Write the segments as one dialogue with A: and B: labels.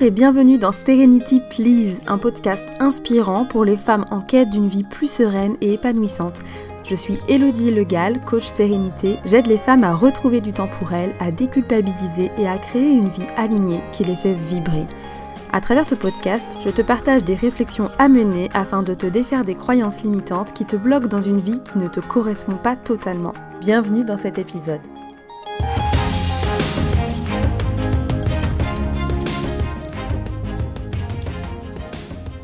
A: Et bienvenue dans Serenity Please, un podcast inspirant pour les femmes en quête d'une vie plus sereine et épanouissante. Je suis Elodie Legal, coach sérénité. J'aide les femmes à retrouver du temps pour elles, à déculpabiliser et à créer une vie alignée qui les fait vibrer. À travers ce podcast, je te partage des réflexions à mener afin de te défaire des croyances limitantes qui te bloquent dans une vie qui ne te correspond pas totalement. Bienvenue dans cet épisode.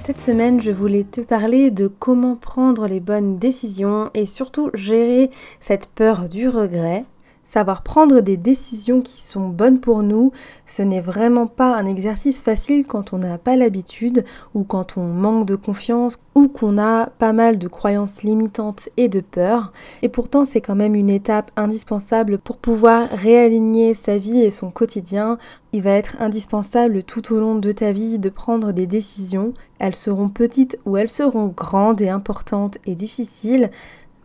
A: Cette semaine, je voulais te parler de comment prendre les bonnes décisions et surtout gérer cette peur du regret. Savoir prendre des décisions qui sont bonnes pour nous, ce n'est vraiment pas un exercice facile quand on n'a pas l'habitude ou quand on manque de confiance ou qu'on a pas mal de croyances limitantes et de peur. Et pourtant, c'est quand même une étape indispensable pour pouvoir réaligner sa vie et son quotidien. Il va être indispensable tout au long de ta vie de prendre des décisions. Elles seront petites ou elles seront grandes et importantes et difficiles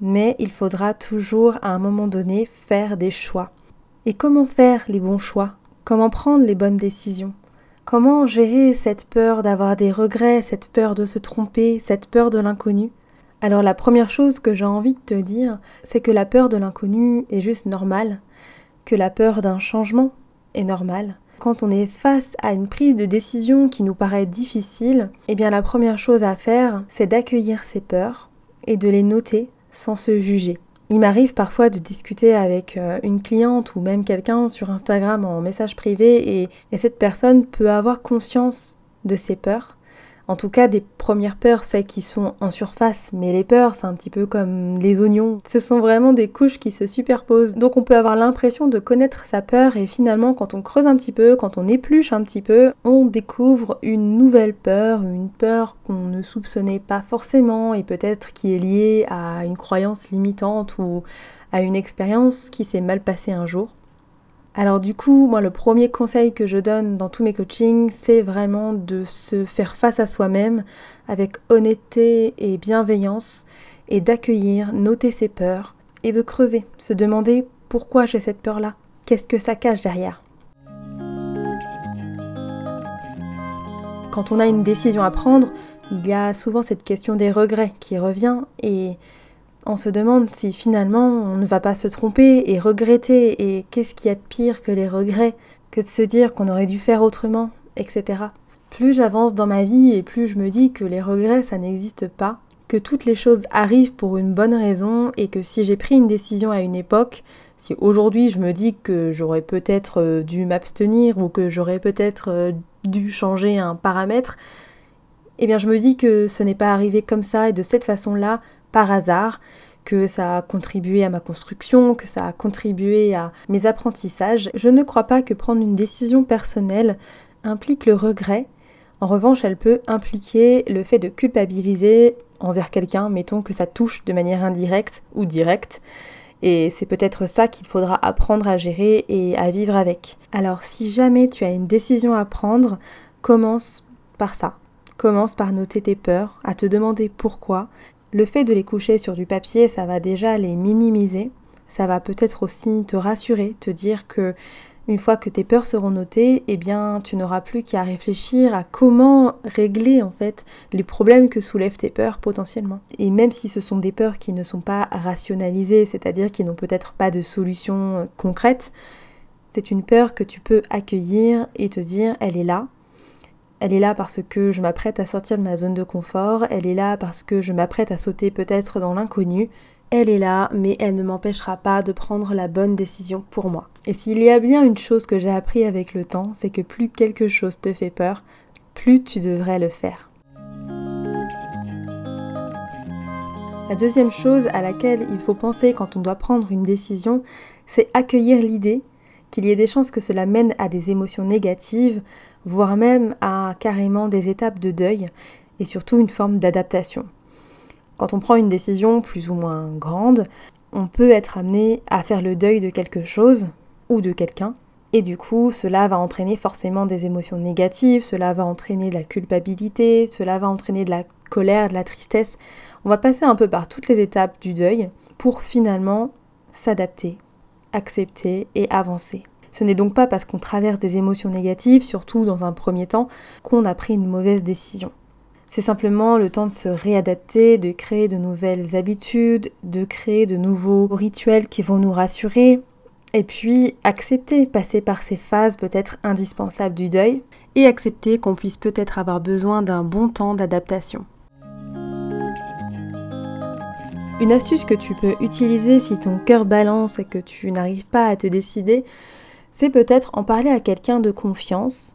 A: mais il faudra toujours à un moment donné faire des choix. Et comment faire les bons choix? Comment prendre les bonnes décisions? Comment gérer cette peur d'avoir des regrets, cette peur de se tromper, cette peur de l'inconnu? Alors la première chose que j'ai envie de te dire, c'est que la peur de l'inconnu est juste normale, que la peur d'un changement est normale. Quand on est face à une prise de décision qui nous paraît difficile, eh bien la première chose à faire, c'est d'accueillir ces peurs et de les noter sans se juger. Il m'arrive parfois de discuter avec euh, une cliente ou même quelqu'un sur Instagram en message privé et, et cette personne peut avoir conscience de ses peurs en tout cas des premières peurs, celles qui sont en surface, mais les peurs, c'est un petit peu comme les oignons. Ce sont vraiment des couches qui se superposent. Donc on peut avoir l'impression de connaître sa peur et finalement quand on creuse un petit peu, quand on épluche un petit peu, on découvre une nouvelle peur, une peur qu'on ne soupçonnait pas forcément et peut-être qui est liée à une croyance limitante ou à une expérience qui s'est mal passée un jour. Alors du coup, moi le premier conseil que je donne dans tous mes coachings, c'est vraiment de se faire face à soi-même avec honnêteté et bienveillance et d'accueillir, noter ses peurs et de creuser, se demander pourquoi j'ai cette peur-là, qu'est-ce que ça cache derrière. Quand on a une décision à prendre, il y a souvent cette question des regrets qui revient et on se demande si finalement on ne va pas se tromper et regretter et qu'est-ce qu'il y a de pire que les regrets, que de se dire qu'on aurait dû faire autrement, etc. Plus j'avance dans ma vie et plus je me dis que les regrets ça n'existe pas, que toutes les choses arrivent pour une bonne raison et que si j'ai pris une décision à une époque, si aujourd'hui je me dis que j'aurais peut-être euh, dû m'abstenir ou que j'aurais peut-être euh, dû changer un paramètre, eh bien je me dis que ce n'est pas arrivé comme ça et de cette façon-là, par hasard, que ça a contribué à ma construction, que ça a contribué à mes apprentissages. Je ne crois pas que prendre une décision personnelle implique le regret. En revanche, elle peut impliquer le fait de culpabiliser envers quelqu'un, mettons que ça touche de manière indirecte ou directe. Et c'est peut-être ça qu'il faudra apprendre à gérer et à vivre avec. Alors si jamais tu as une décision à prendre, commence par ça. Commence par noter tes peurs, à te demander pourquoi, le fait de les coucher sur du papier, ça va déjà les minimiser. Ça va peut-être aussi te rassurer, te dire que une fois que tes peurs seront notées, eh bien, tu n'auras plus qu'à réfléchir à comment régler en fait les problèmes que soulèvent tes peurs potentiellement. Et même si ce sont des peurs qui ne sont pas rationalisées, c'est-à-dire qui n'ont peut-être pas de solution concrète, c'est une peur que tu peux accueillir et te dire elle est là, elle est là parce que je m'apprête à sortir de ma zone de confort, elle est là parce que je m'apprête à sauter peut-être dans l'inconnu, elle est là, mais elle ne m'empêchera pas de prendre la bonne décision pour moi. Et s'il y a bien une chose que j'ai appris avec le temps, c'est que plus quelque chose te fait peur, plus tu devrais le faire. La deuxième chose à laquelle il faut penser quand on doit prendre une décision, c'est accueillir l'idée qu'il y ait des chances que cela mène à des émotions négatives, voire même à carrément des étapes de deuil et surtout une forme d'adaptation. Quand on prend une décision plus ou moins grande, on peut être amené à faire le deuil de quelque chose ou de quelqu'un. Et du coup, cela va entraîner forcément des émotions négatives, cela va entraîner de la culpabilité, cela va entraîner de la colère, de la tristesse. On va passer un peu par toutes les étapes du deuil pour finalement s'adapter, accepter et avancer. Ce n'est donc pas parce qu'on traverse des émotions négatives, surtout dans un premier temps, qu'on a pris une mauvaise décision. C'est simplement le temps de se réadapter, de créer de nouvelles habitudes, de créer de nouveaux rituels qui vont nous rassurer, et puis accepter, passer par ces phases peut-être indispensables du deuil, et accepter qu'on puisse peut-être avoir besoin d'un bon temps d'adaptation. Une astuce que tu peux utiliser si ton cœur balance et que tu n'arrives pas à te décider, c'est peut-être en parler à quelqu'un de confiance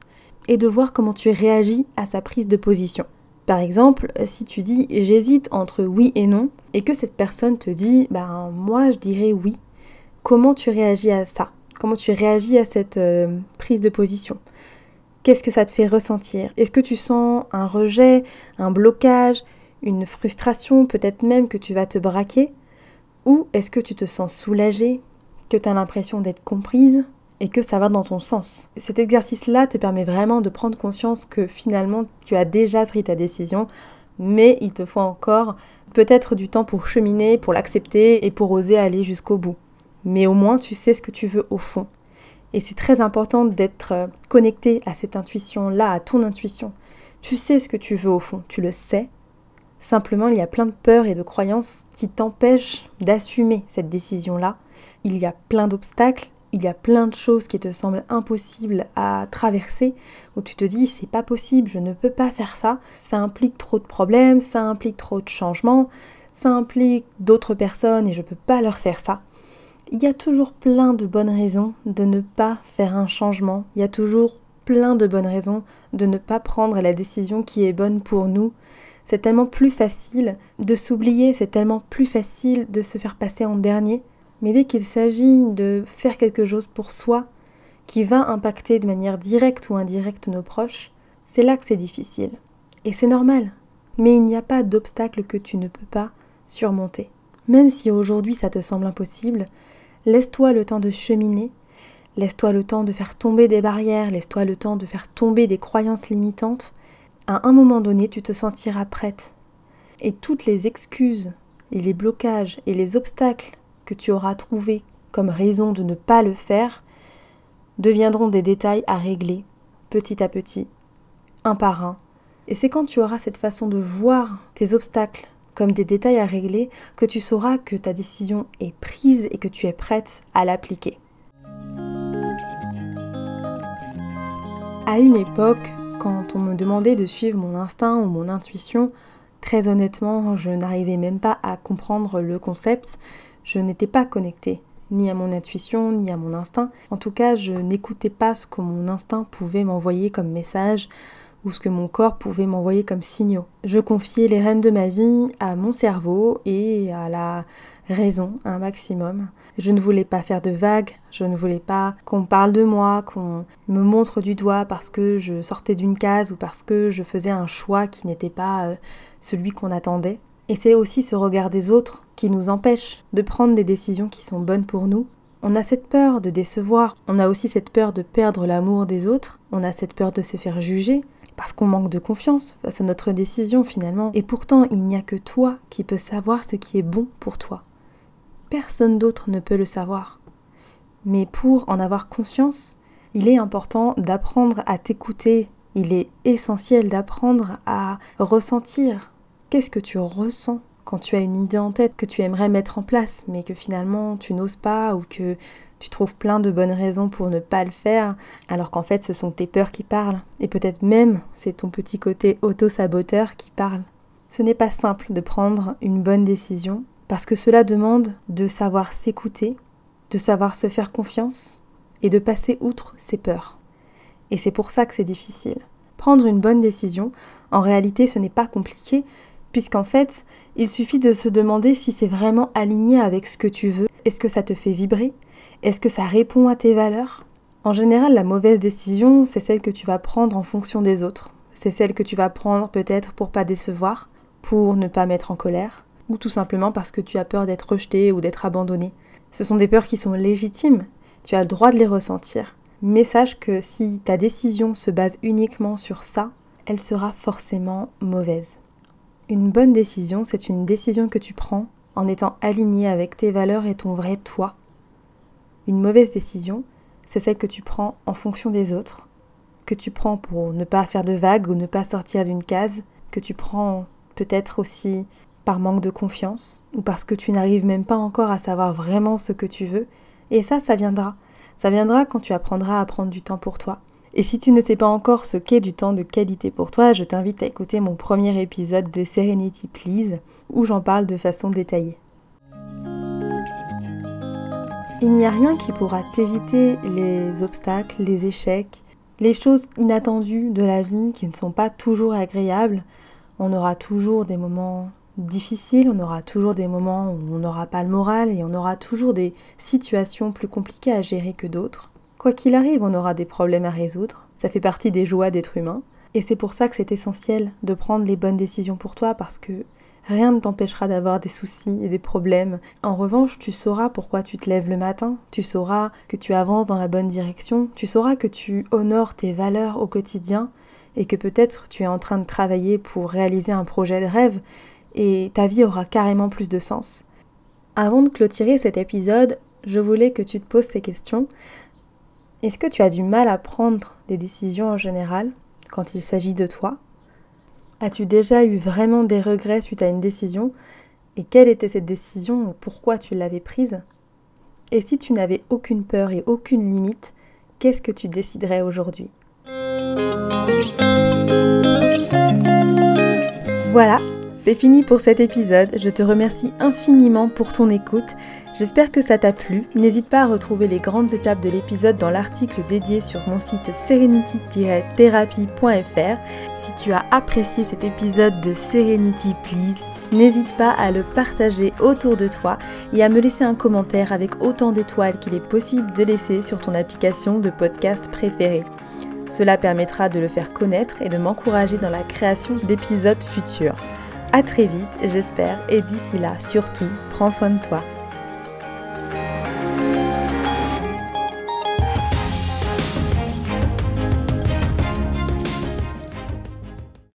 A: et de voir comment tu réagis à sa prise de position. Par exemple, si tu dis j'hésite entre oui et non et que cette personne te dit ben moi je dirais oui, comment tu réagis à ça? Comment tu réagis à cette euh, prise de position? Qu'est-ce que ça te fait ressentir? Est-ce que tu sens un rejet, un blocage, une frustration, peut-être même que tu vas te braquer? Ou est-ce que tu te sens soulagée, que tu as l'impression d'être comprise? Et que ça va dans ton sens. Cet exercice-là te permet vraiment de prendre conscience que finalement tu as déjà pris ta décision, mais il te faut encore peut-être du temps pour cheminer, pour l'accepter et pour oser aller jusqu'au bout. Mais au moins tu sais ce que tu veux au fond. Et c'est très important d'être euh, connecté à cette intuition-là, à ton intuition. Tu sais ce que tu veux au fond, tu le sais. Simplement, il y a plein de peurs et de croyances qui t'empêchent d'assumer cette décision-là. Il y a plein d'obstacles, il y a plein de choses qui te semblent impossibles à traverser, où tu te dis c'est pas possible, je ne peux pas faire ça, ça implique trop de problèmes, ça implique trop de changements, ça implique d'autres personnes et je peux pas leur faire ça. Il y a toujours plein de bonnes raisons de ne pas faire un changement, il y a toujours plein de bonnes raisons de ne pas prendre la décision qui est bonne pour nous. C'est tellement plus facile de s'oublier, c'est tellement plus facile de se faire passer en dernier mais dès qu'il s'agit de faire quelque chose pour soi, qui va impacter de manière directe ou indirecte nos proches, c'est là que c'est difficile. Et c'est normal. Mais il n'y a pas d'obstacle que tu ne peux pas surmonter. Même si aujourd'hui ça te semble impossible, laisse-toi le temps de cheminer, laisse-toi le temps de faire tomber des barrières, laisse-toi le temps de faire tomber des croyances limitantes. À un moment donné, tu te sentiras prête. Et toutes les excuses et les blocages et les obstacles que tu auras trouvé comme raison de ne pas le faire deviendront des détails à régler petit à petit, un par un. Et c'est quand tu auras cette façon de voir tes obstacles comme des détails à régler que tu sauras que ta décision est prise et que tu es prête à l'appliquer. À une époque, quand on me demandait de suivre mon instinct ou mon intuition, très honnêtement, je n'arrivais même pas à comprendre le concept. Je n'étais pas connectée ni à mon intuition, ni à mon instinct. En tout cas, je n'écoutais pas ce que mon instinct pouvait m'envoyer comme message ou ce que mon corps pouvait m'envoyer comme signaux. Je confiais les rênes de ma vie à mon cerveau et à la raison un maximum. Je ne voulais pas faire de vagues, je ne voulais pas qu'on parle de moi, qu'on me montre du doigt parce que je sortais d'une case ou parce que je faisais un choix qui n'était pas euh, celui qu'on attendait. Et c'est aussi ce regard des autres qui nous empêche de prendre des décisions qui sont bonnes pour nous. On a cette peur de décevoir, on a aussi cette peur de perdre l'amour des autres, on a cette peur de se faire juger, parce qu'on manque de confiance face à notre décision finalement. Et pourtant, il n'y a que toi qui peux savoir ce qui est bon pour toi. Personne d'autre ne peut le savoir. Mais pour en avoir conscience, il est important d'apprendre à t'écouter. Il est essentiel d'apprendre à ressentir Qu'est-ce que tu ressens quand tu as une idée en tête que tu aimerais mettre en place, mais que finalement tu n'oses pas ou que tu trouves plein de bonnes raisons pour ne pas le faire, alors qu'en fait ce sont tes peurs qui parlent, et peut-être même c'est ton petit côté auto-saboteur qui parle. Ce n'est pas simple de prendre une bonne décision, parce que cela demande de savoir s'écouter, de savoir se faire confiance, et de passer outre ses peurs. Et c'est pour ça que c'est difficile. Prendre une bonne décision, en réalité ce n'est pas compliqué, puisqu'en fait, il suffit de se demander si c'est vraiment aligné avec ce que tu veux. Est-ce que ça te fait vibrer? Est-ce que ça répond à tes valeurs? En général, la mauvaise décision, c'est celle que tu vas prendre en fonction des autres. C'est celle que tu vas prendre peut-être pour pas décevoir, pour ne pas mettre en colère, ou tout simplement parce que tu as peur d'être rejeté ou d'être abandonné. Ce sont des peurs qui sont légitimes, tu as le droit de les ressentir. Mais sache que si ta décision se base uniquement sur ça, elle sera forcément mauvaise. Une bonne décision, c'est une décision que tu prends en étant aligné avec tes valeurs et ton vrai toi. Une mauvaise décision, c'est celle que tu prends en fonction des autres, que tu prends pour ne pas faire de vagues ou ne pas sortir d'une case, que tu prends peut-être aussi par manque de confiance ou parce que tu n'arrives même pas encore à savoir vraiment ce que tu veux. Et ça, ça viendra. Ça viendra quand tu apprendras à prendre du temps pour toi. Et si tu ne sais pas encore ce qu'est du temps de qualité pour toi, je t'invite à écouter mon premier épisode de Serenity Please, où j'en parle de façon détaillée. Il n'y a rien qui pourra t'éviter les obstacles, les échecs, les choses inattendues de la vie qui ne sont pas toujours agréables. On aura toujours des moments difficiles, on aura toujours des moments où on n'aura pas le moral et on aura toujours des situations plus compliquées à gérer que d'autres. Quoi qu'il arrive, on aura des problèmes à résoudre. Ça fait partie des joies d'être humain. Et c'est pour ça que c'est essentiel de prendre les bonnes décisions pour toi parce que rien ne t'empêchera d'avoir des soucis et des problèmes. En revanche, tu sauras pourquoi tu te lèves le matin, tu sauras que tu avances dans la bonne direction, tu sauras que tu honores tes valeurs au quotidien et que peut-être tu es en train de travailler pour réaliser un projet de rêve et ta vie aura carrément plus de sens. Avant de clôturer cet épisode, je voulais que tu te poses ces questions. Est-ce que tu as du mal à prendre des décisions en général quand il s'agit de toi? As-tu déjà eu vraiment des regrets suite à une décision? Et quelle était cette décision et pourquoi tu l'avais prise? Et si tu n'avais aucune peur et aucune limite, qu'est-ce que tu déciderais aujourd'hui? Voilà, c'est fini pour cet épisode, je te remercie infiniment pour ton écoute. J'espère que ça t'a plu. N'hésite pas à retrouver les grandes étapes de l'épisode dans l'article dédié sur mon site serenity-therapy.fr. Si tu as apprécié cet épisode de Serenity Please, n'hésite pas à le partager autour de toi et à me laisser un commentaire avec autant d'étoiles qu'il est possible de laisser sur ton application de podcast préférée. Cela permettra de le faire connaître et de m'encourager dans la création d'épisodes futurs. A très vite, j'espère, et d'ici là, surtout, prends soin de toi.